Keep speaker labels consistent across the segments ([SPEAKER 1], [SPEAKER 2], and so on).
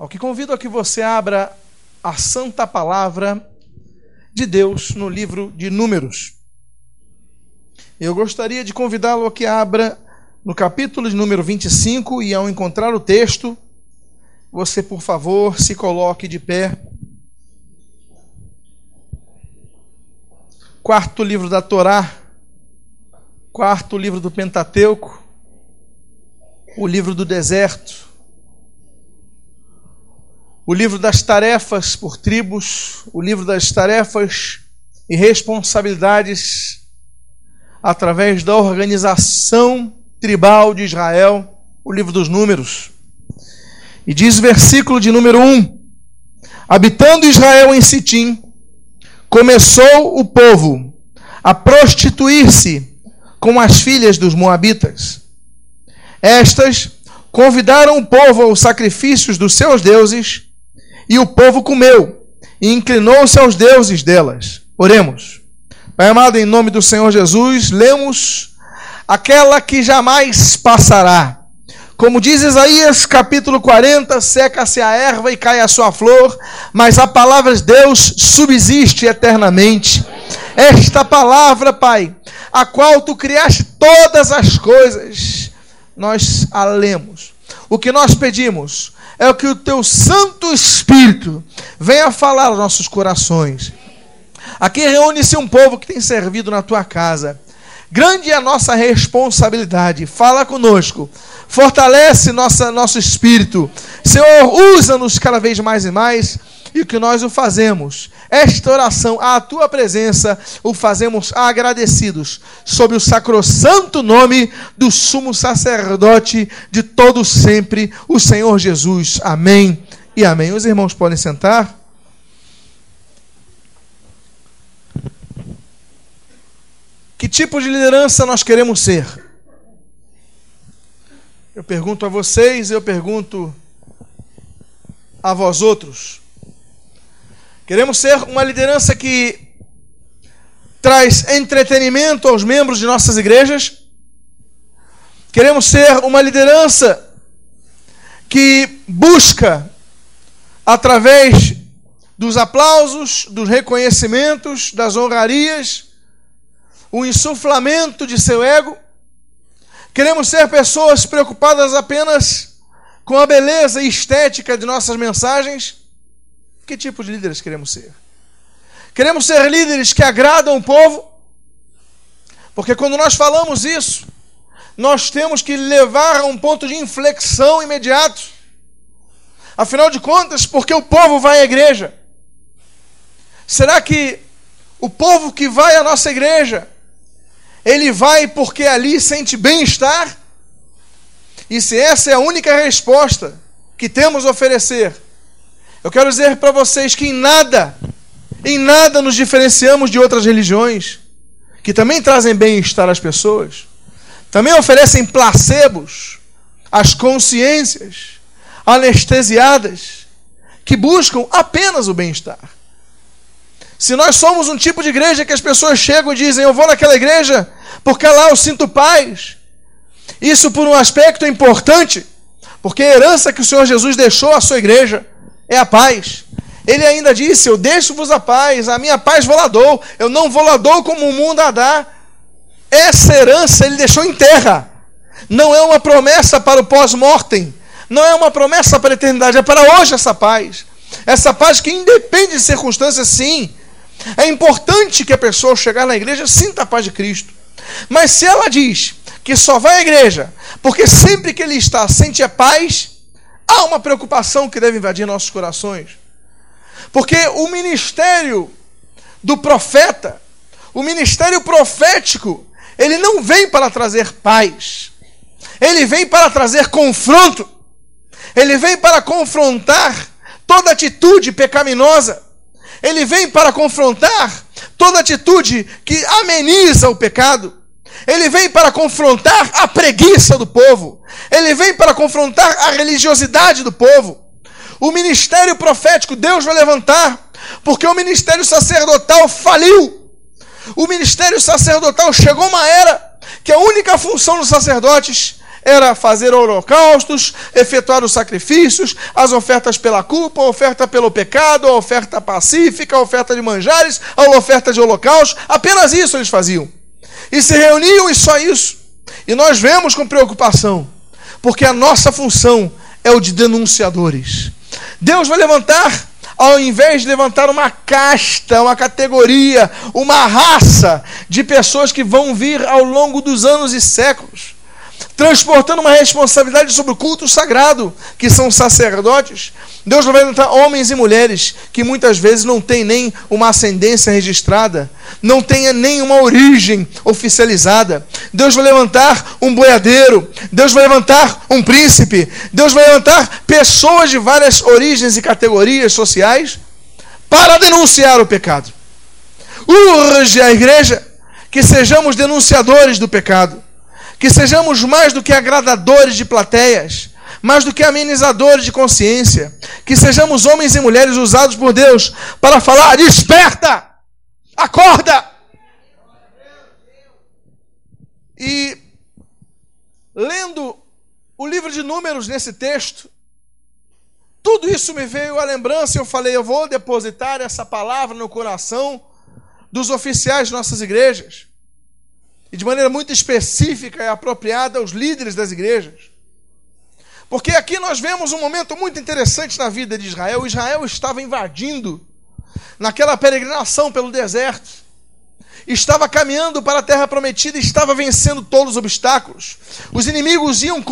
[SPEAKER 1] Ao que convido a que você abra a santa palavra de Deus no livro de Números. Eu gostaria de convidá-lo a que abra no capítulo de número 25 e ao encontrar o texto, você, por favor, se coloque de pé. Quarto livro da Torá, quarto livro do Pentateuco, o livro do deserto, o livro das tarefas por tribos, o livro das tarefas e responsabilidades através da organização tribal de Israel, o livro dos Números. E diz o versículo de número 1: Habitando Israel em Sitim, começou o povo a prostituir-se com as filhas dos Moabitas. Estas convidaram o povo aos sacrifícios dos seus deuses, e o povo comeu e inclinou-se aos deuses delas. Oremos. Pai amado, em nome do Senhor Jesus, lemos aquela que jamais passará. Como diz Isaías capítulo 40, seca-se a erva e cai a sua flor, mas a palavra de Deus subsiste eternamente. Esta palavra, Pai, a qual tu criaste todas as coisas, nós a lemos. O que nós pedimos é que o teu Santo Espírito venha falar aos nossos corações. Aqui reúne-se um povo que tem servido na tua casa Grande é a nossa responsabilidade. Fala conosco. Fortalece nossa, nosso espírito. Senhor, usa-nos cada vez mais e mais. E o que nós o fazemos, esta oração, a tua presença, o fazemos agradecidos, sob o sacrossanto nome do sumo sacerdote de todo sempre, o Senhor Jesus. Amém e amém. Os irmãos podem sentar. Que tipo de liderança nós queremos ser? Eu pergunto a vocês, eu pergunto a vós outros. Queremos ser uma liderança que traz entretenimento aos membros de nossas igrejas? Queremos ser uma liderança que busca, através dos aplausos, dos reconhecimentos, das honrarias, o insuflamento de seu ego. Queremos ser pessoas preocupadas apenas com a beleza estética de nossas mensagens. Que tipo de líderes queremos ser? Queremos ser líderes que agradam o povo? Porque quando nós falamos isso, nós temos que levar a um ponto de inflexão imediato. Afinal de contas, porque o povo vai à igreja? Será que o povo que vai à nossa igreja ele vai porque ali sente bem-estar? E se essa é a única resposta que temos a oferecer, eu quero dizer para vocês que em nada, em nada nos diferenciamos de outras religiões, que também trazem bem-estar às pessoas, também oferecem placebos às consciências anestesiadas que buscam apenas o bem-estar. Se nós somos um tipo de igreja que as pessoas chegam e dizem, eu vou naquela igreja porque lá eu sinto paz. Isso por um aspecto importante, porque a herança que o Senhor Jesus deixou à sua igreja é a paz. Ele ainda disse: Eu deixo-vos a paz, a minha paz vou lá dou, eu não vou lá dou como o mundo a dá. Essa herança ele deixou em terra. Não é uma promessa para o pós-mortem, não é uma promessa para a eternidade, é para hoje essa paz. Essa paz que independe de circunstâncias, sim, é importante que a pessoa chegar na igreja sinta a paz de Cristo. Mas se ela diz que só vai à igreja porque sempre que ele está sente a paz, há uma preocupação que deve invadir nossos corações. Porque o ministério do profeta, o ministério profético, ele não vem para trazer paz. Ele vem para trazer confronto. Ele vem para confrontar toda atitude pecaminosa. Ele vem para confrontar toda atitude que ameniza o pecado. Ele vem para confrontar a preguiça do povo. Ele vem para confrontar a religiosidade do povo. O ministério profético Deus vai levantar, porque o ministério sacerdotal faliu. O ministério sacerdotal chegou uma era que a única função dos sacerdotes era fazer holocaustos, efetuar os sacrifícios, as ofertas pela culpa, a oferta pelo pecado, a oferta pacífica, a oferta de manjares, a oferta de holocausto. Apenas isso eles faziam. E se reuniam e só isso. E nós vemos com preocupação, porque a nossa função é o de denunciadores. Deus vai levantar ao invés de levantar uma casta, uma categoria, uma raça de pessoas que vão vir ao longo dos anos e séculos transportando uma responsabilidade sobre o culto sagrado, que são sacerdotes. Deus vai levantar homens e mulheres que muitas vezes não têm nem uma ascendência registrada, não têm nem uma origem oficializada. Deus vai levantar um boiadeiro, Deus vai levantar um príncipe, Deus vai levantar pessoas de várias origens e categorias sociais para denunciar o pecado. Urge a igreja que sejamos denunciadores do pecado que sejamos mais do que agradadores de plateias, mais do que amenizadores de consciência, que sejamos homens e mulheres usados por Deus para falar: desperta, acorda. E lendo o livro de Números nesse texto, tudo isso me veio à lembrança e eu falei: eu vou depositar essa palavra no coração dos oficiais de nossas igrejas e de maneira muito específica e apropriada aos líderes das igrejas. Porque aqui nós vemos um momento muito interessante na vida de Israel. Israel estava invadindo naquela peregrinação pelo deserto. Estava caminhando para a terra prometida e estava vencendo todos os obstáculos. Os inimigos iam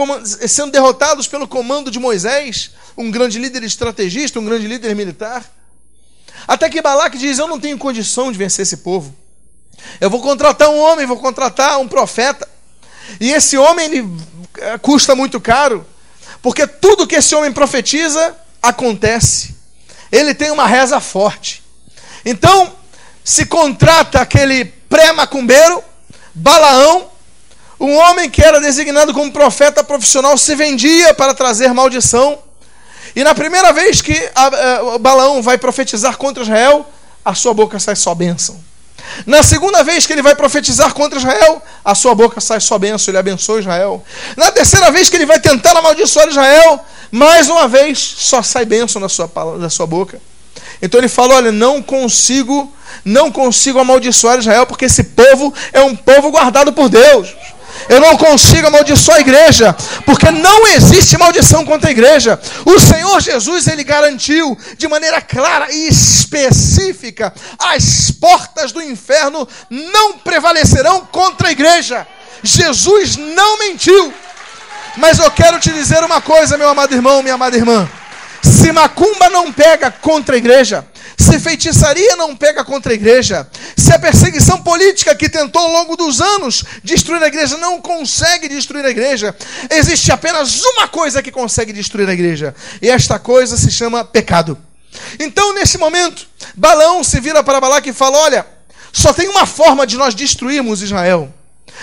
[SPEAKER 1] sendo derrotados pelo comando de Moisés, um grande líder estrategista, um grande líder militar. Até que Balaque diz: Eu não tenho condição de vencer esse povo. Eu vou contratar um homem, vou contratar um profeta. E esse homem ele eh, custa muito caro, porque tudo que esse homem profetiza acontece. Ele tem uma reza forte. Então, se contrata aquele pré-macumbeiro, Balaão, um homem que era designado como profeta profissional, se vendia para trazer maldição. E na primeira vez que a, a, eh, Balaão vai profetizar contra Israel, a sua boca sai só bênção. Na segunda vez que ele vai profetizar contra Israel, a sua boca sai só bênção, ele abençoa Israel. Na terceira vez que ele vai tentar amaldiçoar Israel, mais uma vez só sai bênção da sua, da sua boca. Então ele fala: Olha, não consigo, não consigo amaldiçoar Israel, porque esse povo é um povo guardado por Deus. Eu não consigo amaldiçoar a igreja, porque não existe maldição contra a igreja. O Senhor Jesus, ele garantiu de maneira clara e específica: as portas do inferno não prevalecerão contra a igreja. Jesus não mentiu. Mas eu quero te dizer uma coisa, meu amado irmão, minha amada irmã. Se macumba não pega contra a igreja, se feitiçaria não pega contra a igreja, se a perseguição política que tentou ao longo dos anos destruir a igreja não consegue destruir a igreja, existe apenas uma coisa que consegue destruir a igreja, e esta coisa se chama pecado. Então, nesse momento, Balão se vira para Balaque e fala: Olha, só tem uma forma de nós destruirmos Israel.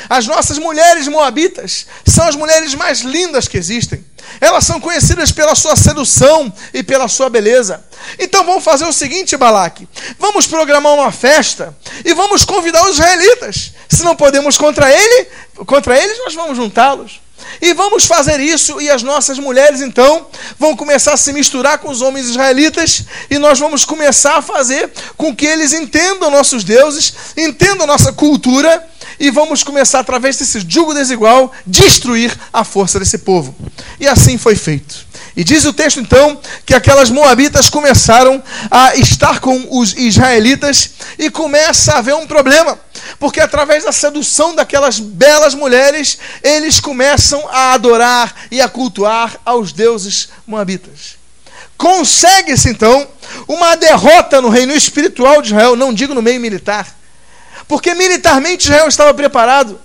[SPEAKER 1] As nossas mulheres moabitas são as mulheres mais lindas que existem. Elas são conhecidas pela sua sedução e pela sua beleza. Então vamos fazer o seguinte, Balaque: vamos programar uma festa e vamos convidar os israelitas. Se não podemos contra ele, contra eles, nós vamos juntá-los. E vamos fazer isso, e as nossas mulheres então vão começar a se misturar com os homens israelitas, e nós vamos começar a fazer com que eles entendam nossos deuses, entendam nossa cultura, e vamos começar, através desse jugo desigual, destruir a força desse povo. E assim foi feito. E diz o texto então que aquelas moabitas começaram a estar com os israelitas e começa a haver um problema, porque através da sedução daquelas belas mulheres, eles começam a adorar e a cultuar aos deuses moabitas. Consegue-se então uma derrota no reino espiritual de Israel, não digo no meio militar, porque militarmente Israel estava preparado,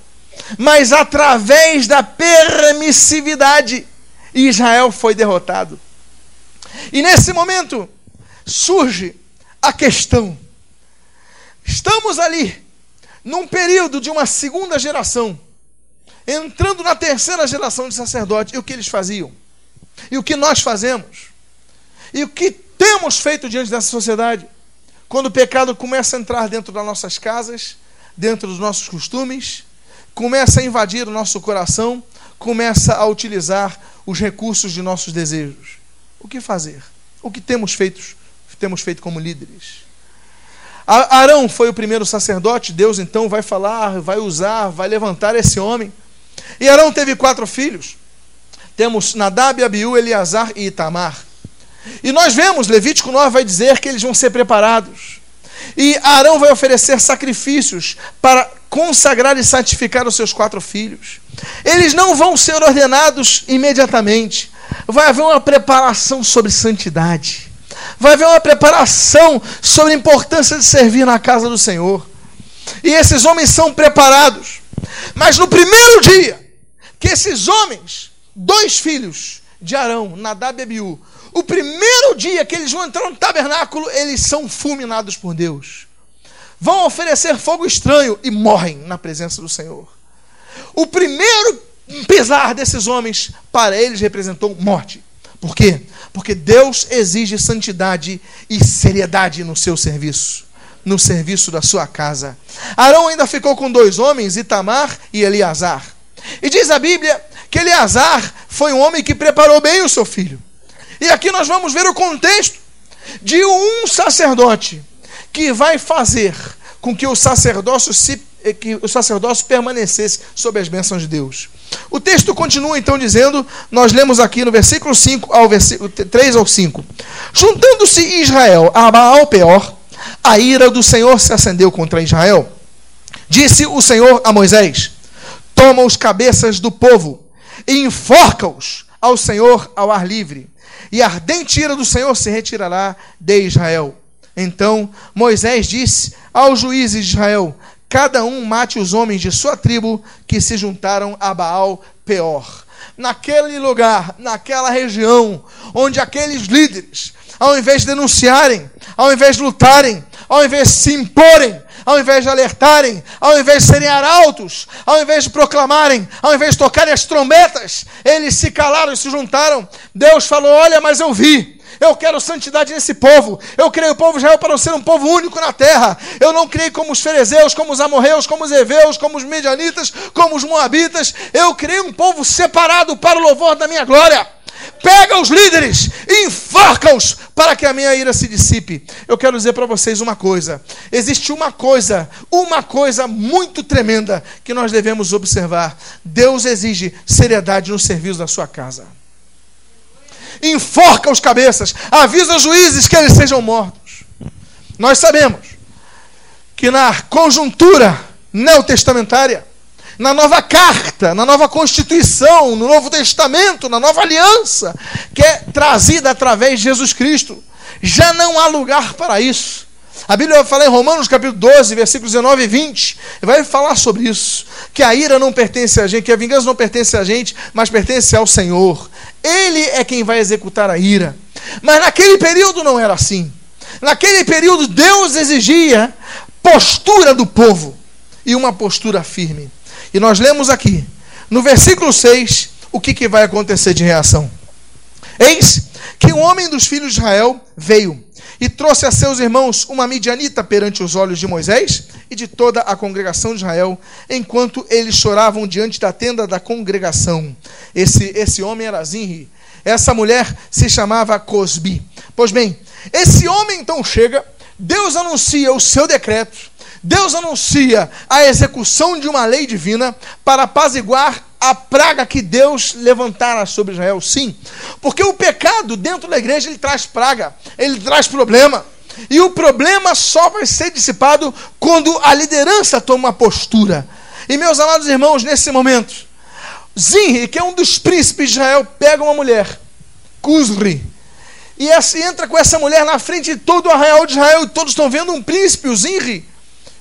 [SPEAKER 1] mas através da permissividade Israel foi derrotado. E nesse momento surge a questão: estamos ali num período de uma segunda geração, entrando na terceira geração de sacerdotes, e o que eles faziam? E o que nós fazemos? E o que temos feito diante dessa sociedade? Quando o pecado começa a entrar dentro das nossas casas, dentro dos nossos costumes, começa a invadir o nosso coração, começa a utilizar os recursos de nossos desejos. O que fazer? O que temos feito, temos feito como líderes? Arão foi o primeiro sacerdote, Deus então vai falar, vai usar, vai levantar esse homem. E Arão teve quatro filhos. Temos Nadab, Abiú, Eleazar e Itamar. E nós vemos, Levítico 9 vai dizer que eles vão ser preparados. E Arão vai oferecer sacrifícios para consagrar e santificar os seus quatro filhos. Eles não vão ser ordenados imediatamente. Vai haver uma preparação sobre santidade. Vai haver uma preparação sobre a importância de servir na casa do Senhor. E esses homens são preparados. Mas no primeiro dia que esses homens, dois filhos de Arão, Nadab e Abiú, o primeiro dia que eles vão entrar no tabernáculo, eles são fulminados por Deus. Vão oferecer fogo estranho e morrem na presença do Senhor. O primeiro pesar desses homens, para eles, representou morte. Por quê? Porque Deus exige santidade e seriedade no seu serviço, no serviço da sua casa. Arão ainda ficou com dois homens, Itamar e Eleazar. E diz a Bíblia que Eleazar foi um homem que preparou bem o seu filho. E aqui nós vamos ver o contexto de um sacerdote que vai fazer com que o sacerdócio se é que o sacerdócio permanecesse sob as bênçãos de Deus. O texto continua então dizendo, nós lemos aqui no versículo 5 ao versículo 3 ao 5. Juntando-se Israel a Baal Peor, a ira do Senhor se acendeu contra Israel. Disse o Senhor a Moisés: Toma os cabeças do povo e enforca-os ao Senhor ao ar livre, e a ardente ira do Senhor se retirará de Israel. Então Moisés disse aos juízes de Israel: cada um mate os homens de sua tribo que se juntaram a Baal Peor. Naquele lugar, naquela região, onde aqueles líderes, ao invés de denunciarem, ao invés de lutarem, ao invés de se imporem, ao invés de alertarem, ao invés de serem arautos, ao invés de proclamarem, ao invés de tocarem as trombetas, eles se calaram e se juntaram. Deus falou: Olha, mas eu vi, eu quero santidade nesse povo. Eu criei o povo de Israel para ser um povo único na terra. Eu não criei como os ferezeus, como os amorreus, como os heveus, como os medianitas, como os moabitas. Eu criei um povo separado para o louvor da minha glória. Pega os líderes enforca-os para que a minha ira se dissipe. Eu quero dizer para vocês uma coisa: existe uma coisa, uma coisa muito tremenda que nós devemos observar. Deus exige seriedade no serviço da sua casa enforca os cabeças, avisa os juízes que eles sejam mortos. Nós sabemos que na conjuntura neotestamentária, na nova carta, na nova constituição, no Novo Testamento, na nova aliança, que é trazida através de Jesus Cristo, já não há lugar para isso. A Bíblia vai falar em Romanos capítulo 12, versículos 19 e 20, e vai falar sobre isso, que a ira não pertence a gente, que a vingança não pertence a gente, mas pertence ao Senhor. Ele é quem vai executar a ira. Mas naquele período não era assim. Naquele período Deus exigia postura do povo e uma postura firme. E nós lemos aqui, no versículo 6, o que, que vai acontecer de reação. Eis que um homem dos filhos de Israel veio e trouxe a seus irmãos uma midianita perante os olhos de Moisés e de toda a congregação de Israel, enquanto eles choravam diante da tenda da congregação. Esse, esse homem era Zinri. Essa mulher se chamava Cosbi. Pois bem, esse homem então chega, Deus anuncia o seu decreto, Deus anuncia a execução de uma lei divina para apaziguar a praga que Deus levantara sobre Israel, sim. Porque o pecado dentro da igreja ele traz praga, ele traz problema. E o problema só vai ser dissipado quando a liderança toma uma postura. E meus amados irmãos, nesse momento, Zinri, que é um dos príncipes de Israel, pega uma mulher, Cusri, e entra com essa mulher na frente de todo o arraial de Israel, e todos estão vendo um príncipe, o Zinri,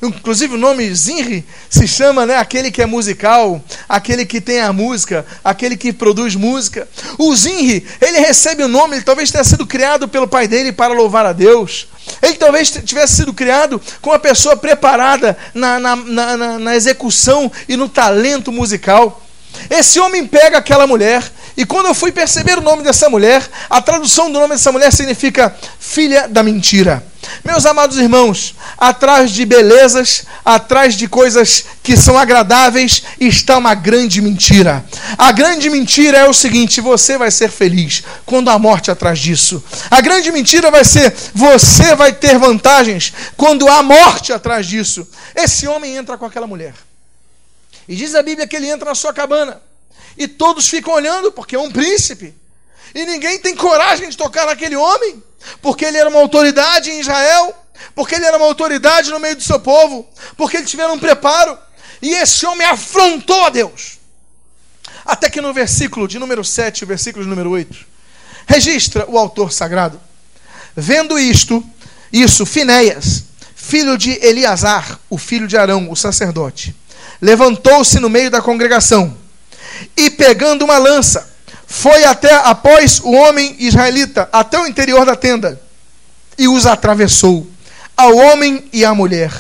[SPEAKER 1] Inclusive o nome Zinri se chama né, aquele que é musical, aquele que tem a música, aquele que produz música. O Zinri, ele recebe o nome, ele talvez tenha sido criado pelo pai dele para louvar a Deus. Ele talvez tivesse sido criado com uma pessoa preparada na, na, na, na execução e no talento musical. Esse homem pega aquela mulher, e quando eu fui perceber o nome dessa mulher, a tradução do nome dessa mulher significa filha da mentira. Meus amados irmãos, atrás de belezas, atrás de coisas que são agradáveis, está uma grande mentira. A grande mentira é o seguinte: você vai ser feliz quando a morte atrás disso. A grande mentira vai ser: você vai ter vantagens quando há morte atrás disso. Esse homem entra com aquela mulher. E diz a Bíblia que ele entra na sua cabana. E todos ficam olhando, porque é um príncipe. E ninguém tem coragem de tocar naquele homem, porque ele era uma autoridade em Israel, porque ele era uma autoridade no meio do seu povo, porque ele tiveram um preparo. E esse homem afrontou a Deus. Até que no versículo de número 7, o versículo de número 8, registra o autor sagrado. Vendo isto, isso, Finéias, filho de Eleazar, o filho de Arão, o sacerdote, levantou-se no meio da congregação e, pegando uma lança, foi até após o homem israelita até o interior da tenda e os atravessou, ao homem e à mulher,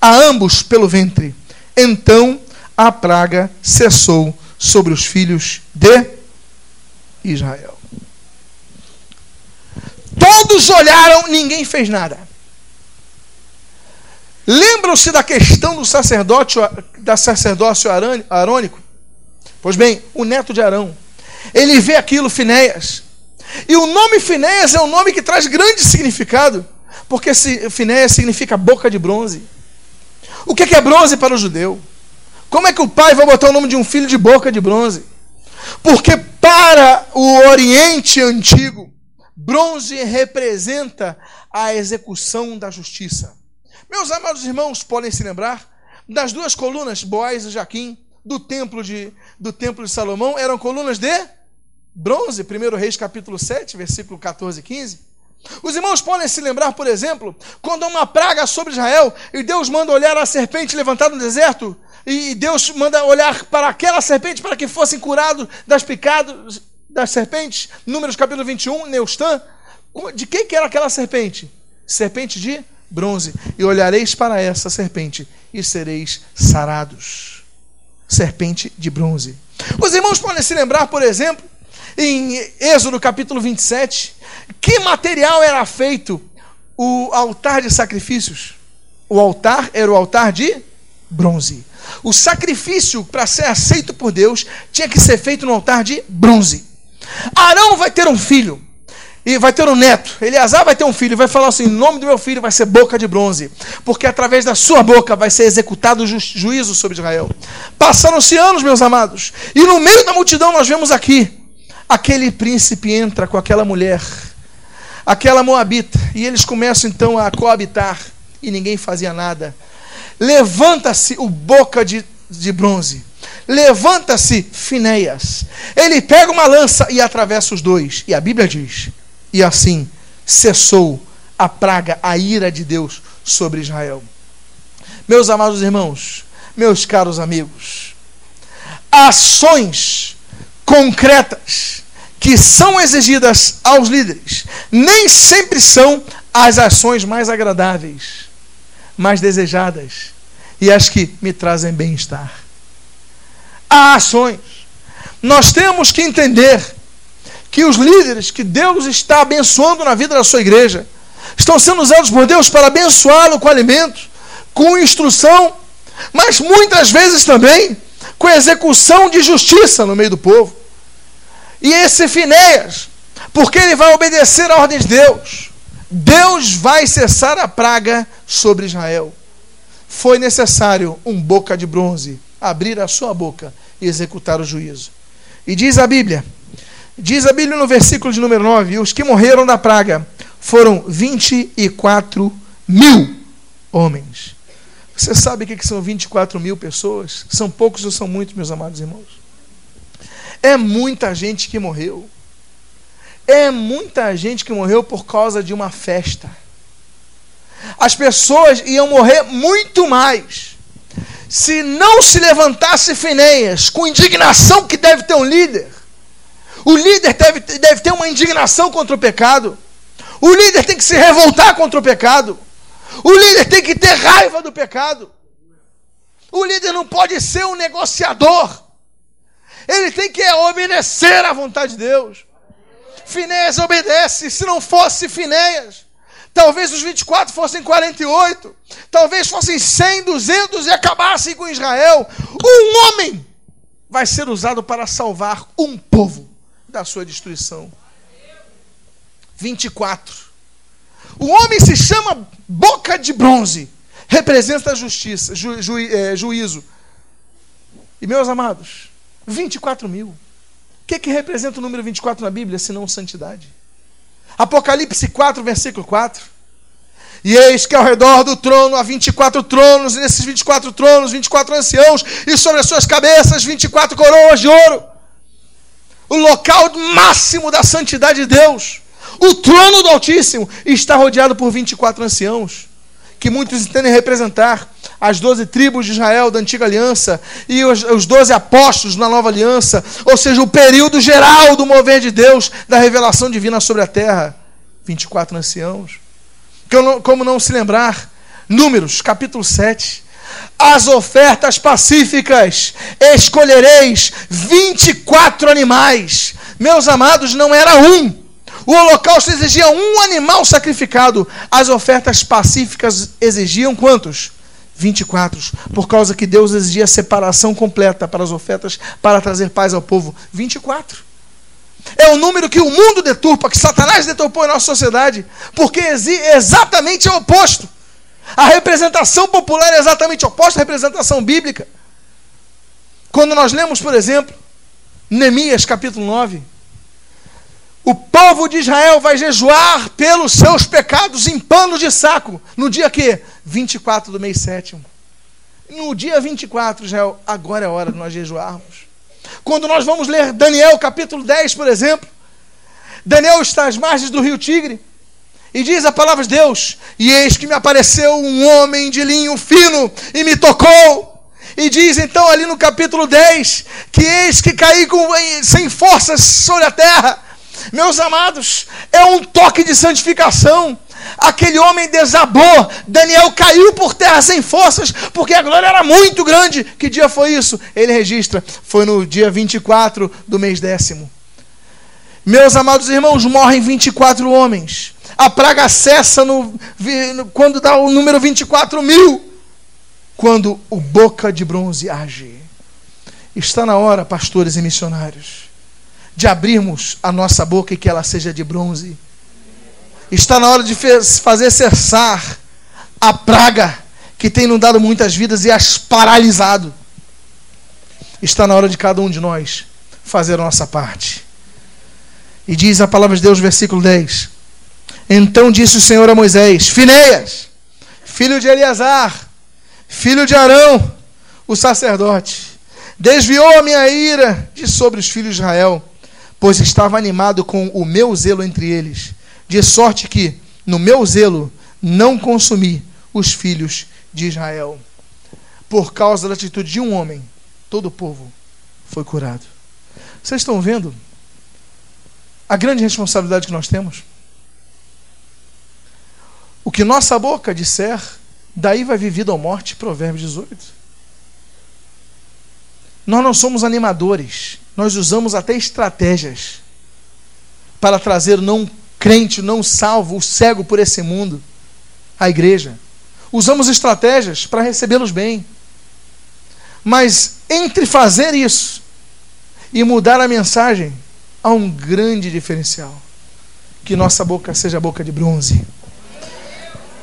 [SPEAKER 1] a ambos pelo ventre. Então a praga cessou sobre os filhos de Israel. Todos olharam, ninguém fez nada. Lembram-se da questão do sacerdote, da sacerdócio arônico? Pois bem, o neto de Arão ele vê aquilo, Finéias. E o nome Finéias é um nome que traz grande significado, porque Finéias significa boca de bronze. O que é bronze para o judeu? Como é que o pai vai botar o nome de um filho de boca de bronze? Porque para o Oriente Antigo, bronze representa a execução da justiça. Meus amados irmãos podem se lembrar das duas colunas, Boaz e Jaquim, do templo de, do templo de Salomão, eram colunas de bronze, 1 Reis capítulo 7, versículo 14 e 15. Os irmãos podem se lembrar, por exemplo, quando há uma praga sobre Israel e Deus manda olhar a serpente levantada no deserto, e Deus manda olhar para aquela serpente para que fossem curados das picadas das serpentes. Números capítulo 21, Neustã. De quem que era aquela serpente? Serpente de bronze. E olhareis para essa serpente e sereis sarados. Serpente de bronze. Os irmãos podem se lembrar, por exemplo, em Êxodo capítulo 27, que material era feito o altar de sacrifícios? O altar era o altar de bronze. O sacrifício, para ser aceito por Deus, tinha que ser feito no altar de bronze. Arão vai ter um filho e vai ter um neto. Eleazar vai ter um filho vai falar assim: o nome do meu filho vai ser boca de bronze, porque através da sua boca vai ser executado o ju juízo sobre Israel. Passaram-se anos, meus amados, e no meio da multidão nós vemos aqui aquele príncipe entra com aquela mulher, aquela moabita, e eles começam então a coabitar, e ninguém fazia nada. Levanta-se o boca de, de bronze, levanta-se Finéias, ele pega uma lança e atravessa os dois, e a Bíblia diz: e assim cessou a praga, a ira de Deus sobre Israel. Meus amados irmãos, meus caros amigos, ações concretas que são exigidas aos líderes nem sempre são as ações mais agradáveis, mais desejadas e as que me trazem bem-estar. Há ações. Nós temos que entender que os líderes que Deus está abençoando na vida da sua igreja estão sendo usados por Deus para abençoá-lo com alimento, com instrução, mas muitas vezes também com execução de justiça no meio do povo. E esse Finéias, porque ele vai obedecer à ordem de Deus, Deus vai cessar a praga sobre Israel. Foi necessário um boca de bronze abrir a sua boca e executar o juízo. E diz a Bíblia, diz a Bíblia no versículo de número 9: os que morreram da praga foram 24 mil homens. Você sabe o que são 24 mil pessoas? São poucos ou são muitos, meus amados irmãos? É muita gente que morreu. É muita gente que morreu por causa de uma festa. As pessoas iam morrer muito mais se não se levantasse Finéias com indignação que deve ter um líder. O líder deve, deve ter uma indignação contra o pecado. O líder tem que se revoltar contra o pecado. O líder tem que ter raiva do pecado. O líder não pode ser um negociador. Ele tem que obedecer à vontade de Deus. Finéias obedece. Se não fosse Finéias, talvez os 24 fossem 48. Talvez fossem 100, 200 e acabassem com Israel. Um homem vai ser usado para salvar um povo da sua destruição. 24. O homem se chama boca de bronze, representa a justiça, ju, ju, é, juízo. E meus amados, 24 mil. O que, que representa o número 24 na Bíblia, senão santidade? Apocalipse 4, versículo 4. E eis que ao redor do trono há 24 tronos, e nesses 24 tronos, 24 anciãos, e sobre as suas cabeças 24 coroas de ouro. O local máximo da santidade de Deus. O trono do Altíssimo está rodeado por 24 anciãos, que muitos entendem representar as doze tribos de Israel da antiga aliança e os doze apóstolos na nova aliança, ou seja, o período geral do mover de Deus, da revelação divina sobre a terra. 24 anciãos. Como não se lembrar? Números, capítulo 7. As ofertas pacíficas, escolhereis 24 animais. Meus amados, não era um. O holocausto exigia um animal sacrificado. As ofertas pacíficas exigiam quantos? 24. Por causa que Deus exigia separação completa para as ofertas para trazer paz ao povo. 24. É o número que o mundo deturpa, que Satanás deturpou em nossa sociedade, porque é exatamente o oposto. A representação popular é exatamente oposta à representação bíblica. Quando nós lemos, por exemplo, Neemias capítulo 9, o povo de Israel vai jejuar pelos seus pecados em pano de saco. No dia que? 24 do mês sétimo. No dia 24, Israel, agora é hora de nós jejuarmos. Quando nós vamos ler Daniel capítulo 10, por exemplo, Daniel está às margens do rio Tigre. E diz a palavra de Deus: E eis que me apareceu um homem de linho fino e me tocou. E diz então ali no capítulo 10 que eis que caí com, sem forças sobre a terra meus amados, é um toque de santificação. Aquele homem desabou, Daniel caiu por terra sem forças, porque a glória era muito grande. Que dia foi isso? Ele registra, foi no dia 24 do mês décimo. Meus amados irmãos, morrem 24 homens. A praga cessa no, quando dá o número 24 mil. Quando o boca de bronze age. Está na hora, pastores e missionários de abrirmos a nossa boca e que ela seja de bronze. Está na hora de fazer cessar a praga que tem inundado muitas vidas e as paralisado. Está na hora de cada um de nós fazer a nossa parte. E diz a palavra de Deus, versículo 10. Então disse o Senhor a Moisés: Fineias, filho de Eleazar, filho de Arão, o sacerdote, desviou a minha ira de sobre os filhos de Israel pois estava animado com o meu zelo entre eles, de sorte que, no meu zelo, não consumi os filhos de Israel. Por causa da atitude de um homem, todo o povo foi curado. Vocês estão vendo a grande responsabilidade que nós temos? O que nossa boca disser, daí vai vivido ou morte, Provérbios 18. Nós não somos animadores, nós usamos até estratégias para trazer o não crente, não salvo, o cego por esse mundo à igreja. Usamos estratégias para recebê-los bem. Mas entre fazer isso e mudar a mensagem, há um grande diferencial. Que nossa boca seja boca de bronze.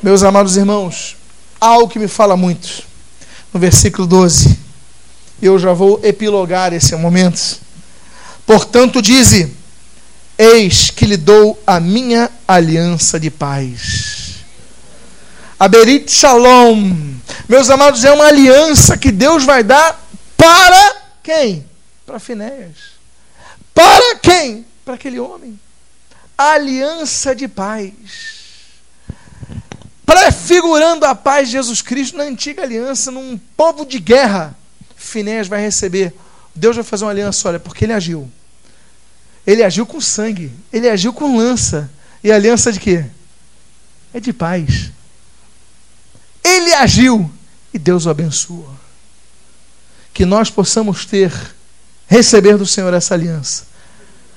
[SPEAKER 1] Meus amados irmãos, algo que me fala muito. No versículo 12. Eu já vou epilogar esse momento. Portanto, dize: Eis que lhe dou a minha aliança de paz. Aberit Shalom. Meus amados, é uma aliança que Deus vai dar para quem? Para Finéias. Para quem? Para aquele homem. aliança de paz. Prefigurando a paz de Jesus Cristo na antiga aliança, num povo de guerra, Finéias vai receber Deus vai fazer uma aliança, olha, porque ele agiu. Ele agiu com sangue, ele agiu com lança. E a aliança de quê? É de paz. Ele agiu e Deus o abençoa. Que nós possamos ter receber do Senhor essa aliança.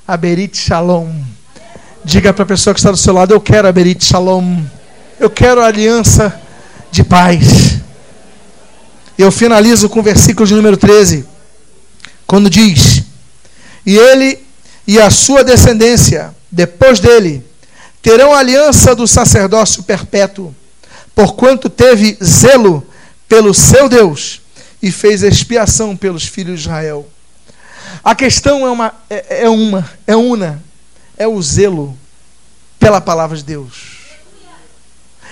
[SPEAKER 1] Aberit Shalom. Diga para a pessoa que está do seu lado: Eu quero Aberit Shalom. Eu quero aliança de paz. Eu finalizo com o versículo de número 13, quando diz: E ele e a sua descendência, depois dele, terão aliança do sacerdócio perpétuo, porquanto teve zelo pelo seu Deus e fez expiação pelos filhos de Israel. A questão é uma, é, é uma, é una, é o zelo pela palavra de Deus.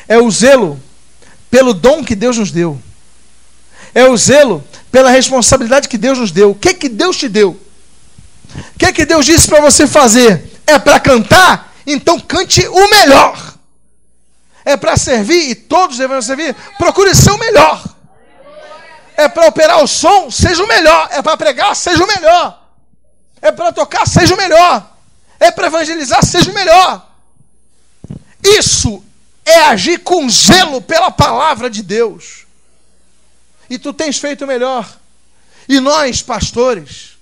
[SPEAKER 1] É o zelo pelo dom que Deus nos deu. É o zelo pela responsabilidade que Deus nos deu. O que que Deus te deu? O que que Deus disse para você fazer? É para cantar? Então cante o melhor. É para servir e todos devem servir. Procure ser o melhor. É para operar o som, seja o melhor. É para pregar, seja o melhor. É para tocar, seja o melhor. É para evangelizar, seja o melhor. Isso é agir com zelo pela palavra de Deus. E tu tens feito melhor. E nós, pastores,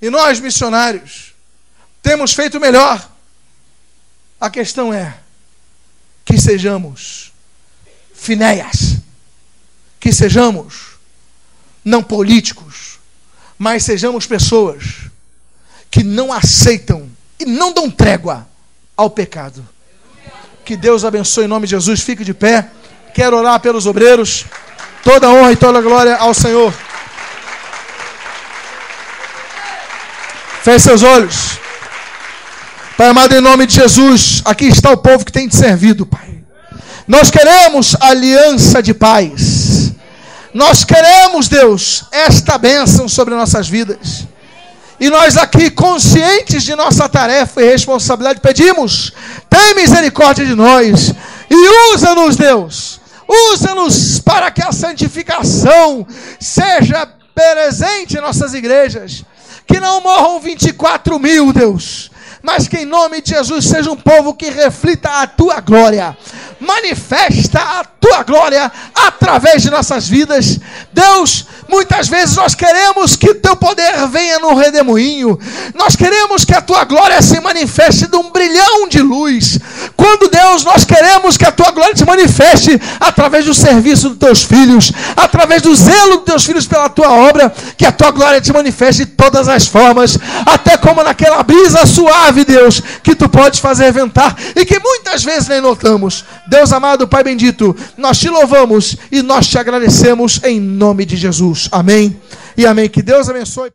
[SPEAKER 1] e nós, missionários, temos feito melhor. A questão é que sejamos finéias, que sejamos não políticos, mas sejamos pessoas que não aceitam e não dão trégua ao pecado. Que Deus abençoe em nome de Jesus. Fique de pé. Quero orar pelos obreiros. Toda honra e toda glória ao Senhor. Feche seus olhos. Pai amado, em nome de Jesus, aqui está o povo que tem te servido, Pai. Nós queremos aliança de paz. Nós queremos, Deus, esta bênção sobre nossas vidas. E nós aqui, conscientes de nossa tarefa e responsabilidade, pedimos: tem misericórdia de nós e usa-nos, Deus. Usa-nos para que a santificação seja presente em nossas igrejas. Que não morram 24 mil, Deus mas que em nome de Jesus seja um povo que reflita a tua glória, manifesta a tua glória através de nossas vidas. Deus, muitas vezes nós queremos que teu poder venha no redemoinho, nós queremos que a tua glória se manifeste de um brilhão de luz. Quando Deus, nós queremos que a tua glória se manifeste através do serviço dos teus filhos, através do zelo dos teus filhos pela tua obra, que a tua glória se manifeste de todas as formas, até como naquela brisa suave, Deus, que tu podes fazer ventar e que muitas vezes nem notamos. Deus amado, Pai bendito, nós te louvamos e nós te agradecemos em nome de Jesus. Amém e amém. Que Deus abençoe.